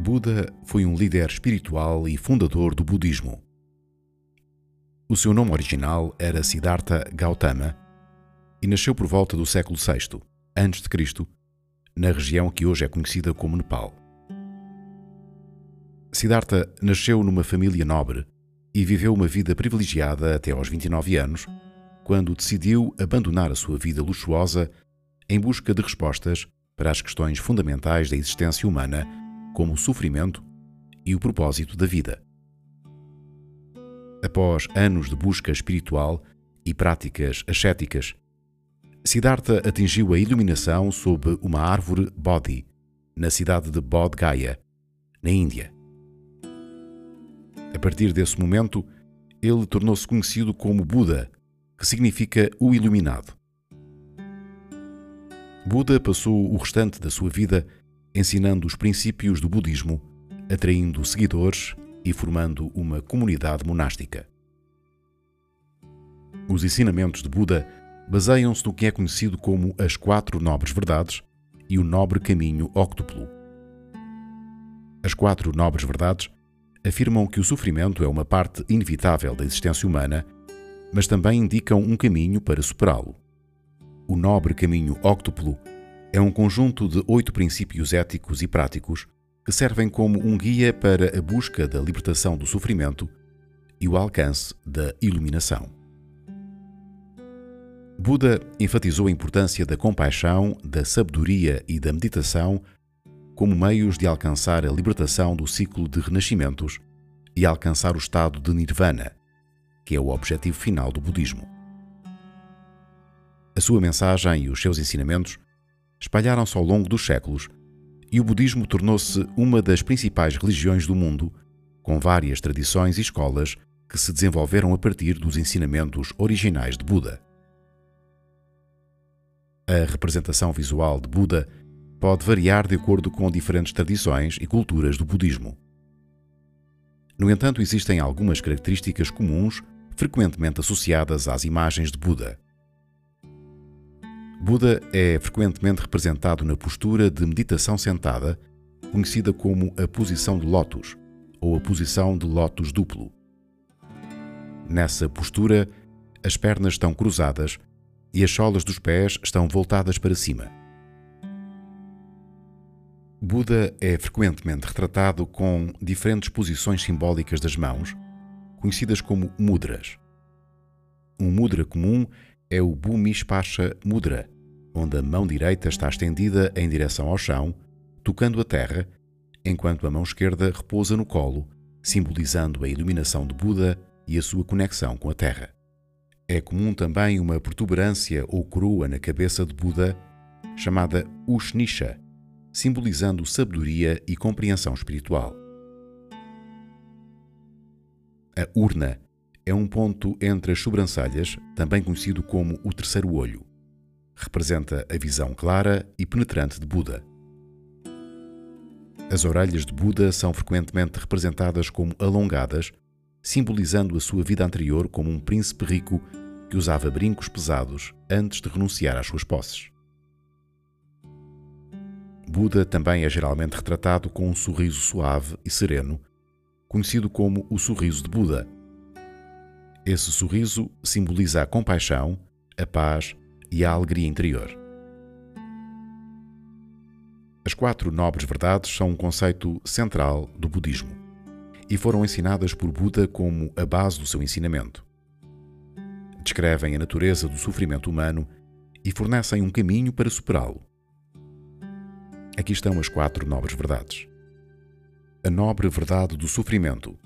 Buda foi um líder espiritual e fundador do budismo. O seu nome original era Siddhartha Gautama e nasceu por volta do século VI a.C., na região que hoje é conhecida como Nepal. Siddhartha nasceu numa família nobre e viveu uma vida privilegiada até aos 29 anos, quando decidiu abandonar a sua vida luxuosa em busca de respostas para as questões fundamentais da existência humana como o sofrimento e o propósito da vida. Após anos de busca espiritual e práticas ascéticas, Siddhartha atingiu a iluminação sob uma árvore Bodhi, na cidade de Bodh Gaya, na Índia. A partir desse momento, ele tornou-se conhecido como Buda, que significa o iluminado. Buda passou o restante da sua vida ensinando os princípios do budismo, atraindo seguidores e formando uma comunidade monástica. Os ensinamentos de Buda baseiam-se no que é conhecido como as quatro nobres verdades e o nobre caminho óctuplo. As quatro nobres verdades afirmam que o sofrimento é uma parte inevitável da existência humana, mas também indicam um caminho para superá-lo. O nobre caminho óctuplo é um conjunto de oito princípios éticos e práticos que servem como um guia para a busca da libertação do sofrimento e o alcance da iluminação. Buda enfatizou a importância da compaixão, da sabedoria e da meditação como meios de alcançar a libertação do ciclo de renascimentos e alcançar o estado de nirvana, que é o objetivo final do budismo. A sua mensagem e os seus ensinamentos espalharam-se ao longo dos séculos e o budismo tornou-se uma das principais religiões do mundo, com várias tradições e escolas que se desenvolveram a partir dos ensinamentos originais de Buda. A representação visual de Buda pode variar de acordo com diferentes tradições e culturas do budismo. No entanto, existem algumas características comuns frequentemente associadas às imagens de Buda. Buda é frequentemente representado na postura de meditação sentada, conhecida como a posição de lótus ou a posição de lótus duplo. Nessa postura, as pernas estão cruzadas e as solas dos pés estão voltadas para cima. Buda é frequentemente retratado com diferentes posições simbólicas das mãos, conhecidas como mudras. Um mudra comum é o Bhumispasha Mudra, onde a mão direita está estendida em direção ao chão, tocando a terra, enquanto a mão esquerda repousa no colo, simbolizando a iluminação de Buda e a sua conexão com a terra. É comum também uma protuberância ou coroa na cabeça de Buda, chamada Ushnisha, simbolizando sabedoria e compreensão espiritual. A urna é um ponto entre as sobrancelhas, também conhecido como o terceiro olho. Representa a visão clara e penetrante de Buda. As orelhas de Buda são frequentemente representadas como alongadas, simbolizando a sua vida anterior como um príncipe rico que usava brincos pesados antes de renunciar às suas posses. Buda também é geralmente retratado com um sorriso suave e sereno, conhecido como o sorriso de Buda esse sorriso simboliza a compaixão, a paz e a alegria interior. As quatro nobres verdades são um conceito central do budismo e foram ensinadas por Buda como a base do seu ensinamento. Descrevem a natureza do sofrimento humano e fornecem um caminho para superá-lo. Aqui estão as quatro nobres verdades. A nobre verdade do sofrimento.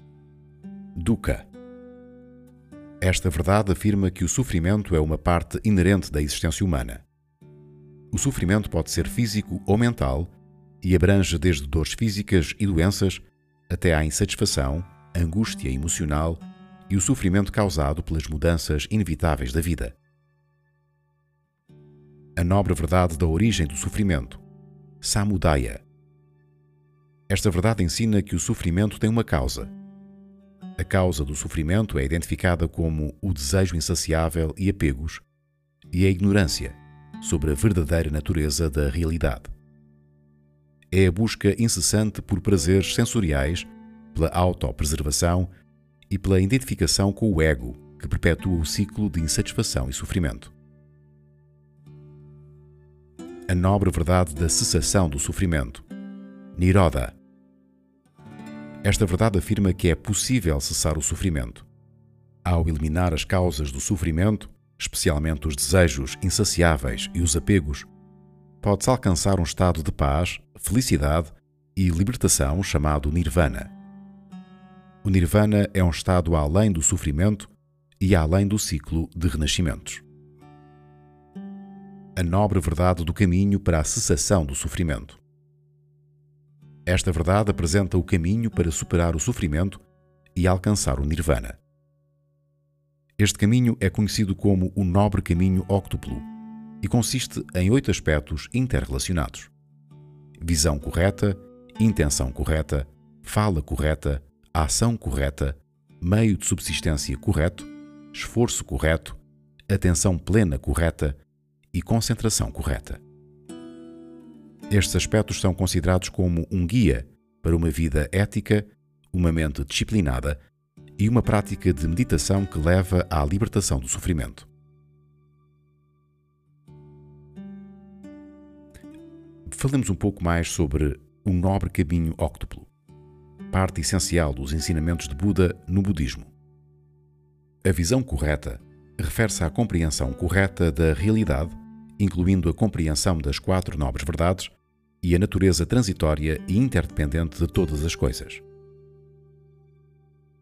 Dukkha esta verdade afirma que o sofrimento é uma parte inerente da existência humana. O sofrimento pode ser físico ou mental e abrange desde dores físicas e doenças até à insatisfação, angústia emocional e o sofrimento causado pelas mudanças inevitáveis da vida. A nobre verdade da origem do sofrimento, Samudaya. Esta verdade ensina que o sofrimento tem uma causa a causa do sofrimento é identificada como o desejo insaciável e apegos, e a ignorância sobre a verdadeira natureza da realidade. é a busca incessante por prazeres sensoriais, pela autopreservação e pela identificação com o ego, que perpetua o ciclo de insatisfação e sofrimento. A nobre verdade da cessação do sofrimento. Niroda. Esta verdade afirma que é possível cessar o sofrimento. Ao eliminar as causas do sofrimento, especialmente os desejos insaciáveis e os apegos, pode-se alcançar um estado de paz, felicidade e libertação chamado Nirvana. O Nirvana é um estado além do sofrimento e além do ciclo de renascimentos. A nobre verdade do caminho para a cessação do sofrimento. Esta verdade apresenta o caminho para superar o sofrimento e alcançar o Nirvana. Este caminho é conhecido como o Nobre Caminho Óctuplo e consiste em oito aspectos interrelacionados: visão correta, intenção correta, fala correta, ação correta, meio de subsistência correto, esforço correto, atenção plena correta e concentração correta. Estes aspectos são considerados como um guia para uma vida ética, uma mente disciplinada e uma prática de meditação que leva à libertação do sofrimento. Falemos um pouco mais sobre o nobre caminho óctuplo, parte essencial dos ensinamentos de Buda no budismo. A visão correta refere-se à compreensão correta da realidade, incluindo a compreensão das quatro nobres verdades e a natureza transitória e interdependente de todas as coisas.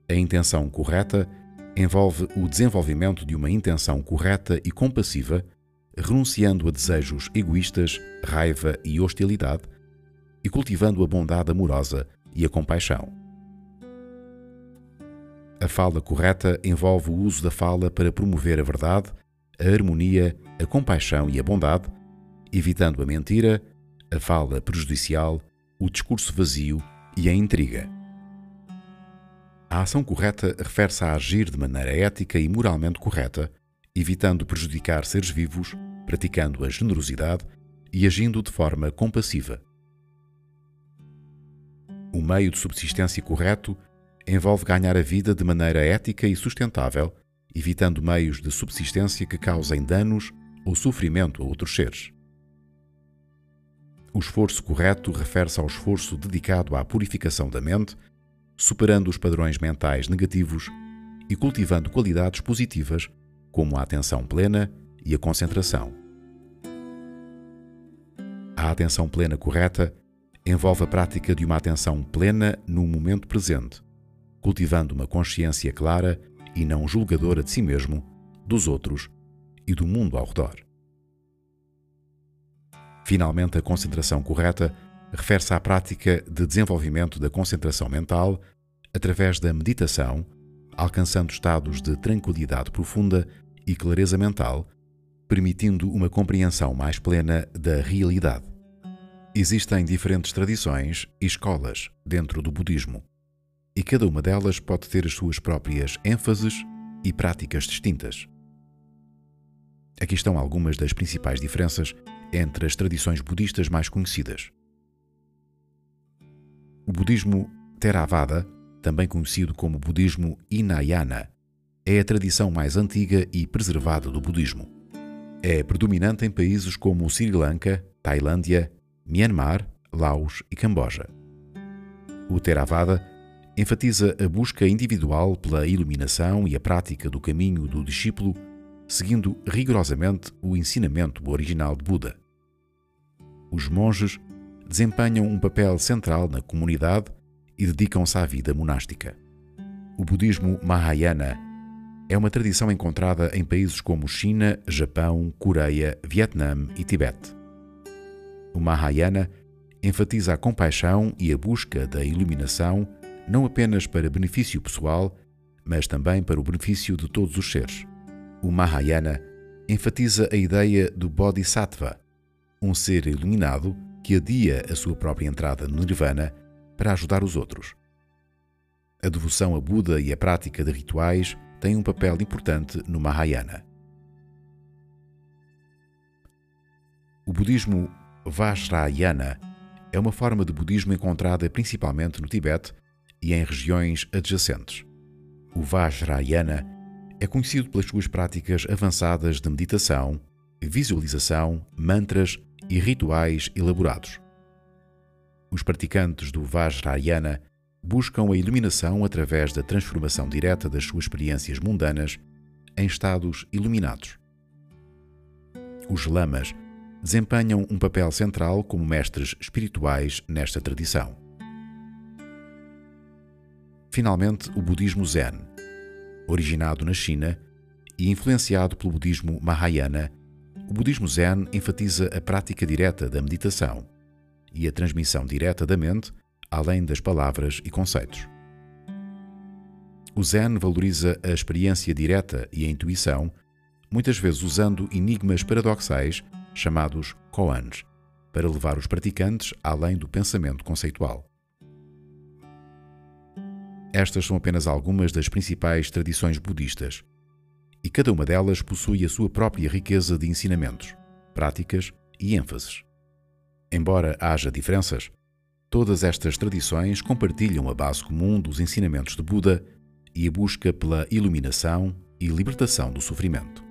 A intenção correta envolve o desenvolvimento de uma intenção correta e compassiva, renunciando a desejos egoístas, raiva e hostilidade, e cultivando a bondade amorosa e a compaixão. A fala correta envolve o uso da fala para promover a verdade, a harmonia, a compaixão e a bondade, evitando a mentira, a fala prejudicial, o discurso vazio e a intriga. A ação correta refere-se a agir de maneira ética e moralmente correta, evitando prejudicar seres vivos, praticando a generosidade e agindo de forma compassiva. O meio de subsistência correto envolve ganhar a vida de maneira ética e sustentável, evitando meios de subsistência que causem danos ou sofrimento a outros seres. O esforço correto refere-se ao esforço dedicado à purificação da mente superando os padrões mentais negativos e cultivando qualidades positivas como a atenção plena e a concentração. A atenção plena correta envolve a prática de uma atenção plena no momento presente, cultivando uma consciência clara e não julgadora de si mesmo, dos outros e do mundo ao redor. Finalmente, a concentração correta refere-se à prática de desenvolvimento da concentração mental através da meditação, alcançando estados de tranquilidade profunda e clareza mental, permitindo uma compreensão mais plena da realidade. Existem diferentes tradições e escolas dentro do budismo, e cada uma delas pode ter as suas próprias ênfases e práticas distintas. Aqui estão algumas das principais diferenças entre as tradições budistas mais conhecidas. O budismo Theravada, também conhecido como budismo Hinayana, é a tradição mais antiga e preservada do budismo. É predominante em países como Sri Lanka, Tailândia, Myanmar, Laos e Camboja. O Theravada enfatiza a busca individual pela iluminação e a prática do caminho do discípulo, seguindo rigorosamente o ensinamento original de Buda. Os monges desempenham um papel central na comunidade e dedicam-se à vida monástica. O budismo Mahayana é uma tradição encontrada em países como China, Japão, Coreia, Vietnã e Tibete. O Mahayana enfatiza a compaixão e a busca da iluminação não apenas para benefício pessoal, mas também para o benefício de todos os seres. O Mahayana enfatiza a ideia do Bodhisattva, um ser iluminado que adia a sua própria entrada no Nirvana para ajudar os outros. A devoção a Buda e a prática de rituais têm um papel importante no Mahayana. O budismo Vajrayana é uma forma de budismo encontrada principalmente no Tibete e em regiões adjacentes. O Vajrayana é conhecido pelas suas práticas avançadas de meditação, visualização, mantras e rituais elaborados. Os praticantes do Vajrayana buscam a iluminação através da transformação direta das suas experiências mundanas em estados iluminados. Os lamas desempenham um papel central como mestres espirituais nesta tradição. Finalmente, o budismo Zen, originado na China e influenciado pelo budismo Mahayana, o budismo Zen enfatiza a prática direta da meditação e a transmissão direta da mente, além das palavras e conceitos. O Zen valoriza a experiência direta e a intuição, muitas vezes usando enigmas paradoxais chamados koans, para levar os praticantes além do pensamento conceitual. Estas são apenas algumas das principais tradições budistas, e cada uma delas possui a sua própria riqueza de ensinamentos, práticas e ênfases. Embora haja diferenças, todas estas tradições compartilham a base comum dos ensinamentos de Buda e a busca pela iluminação e libertação do sofrimento.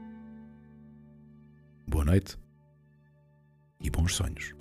Boa noite e bons sonhos.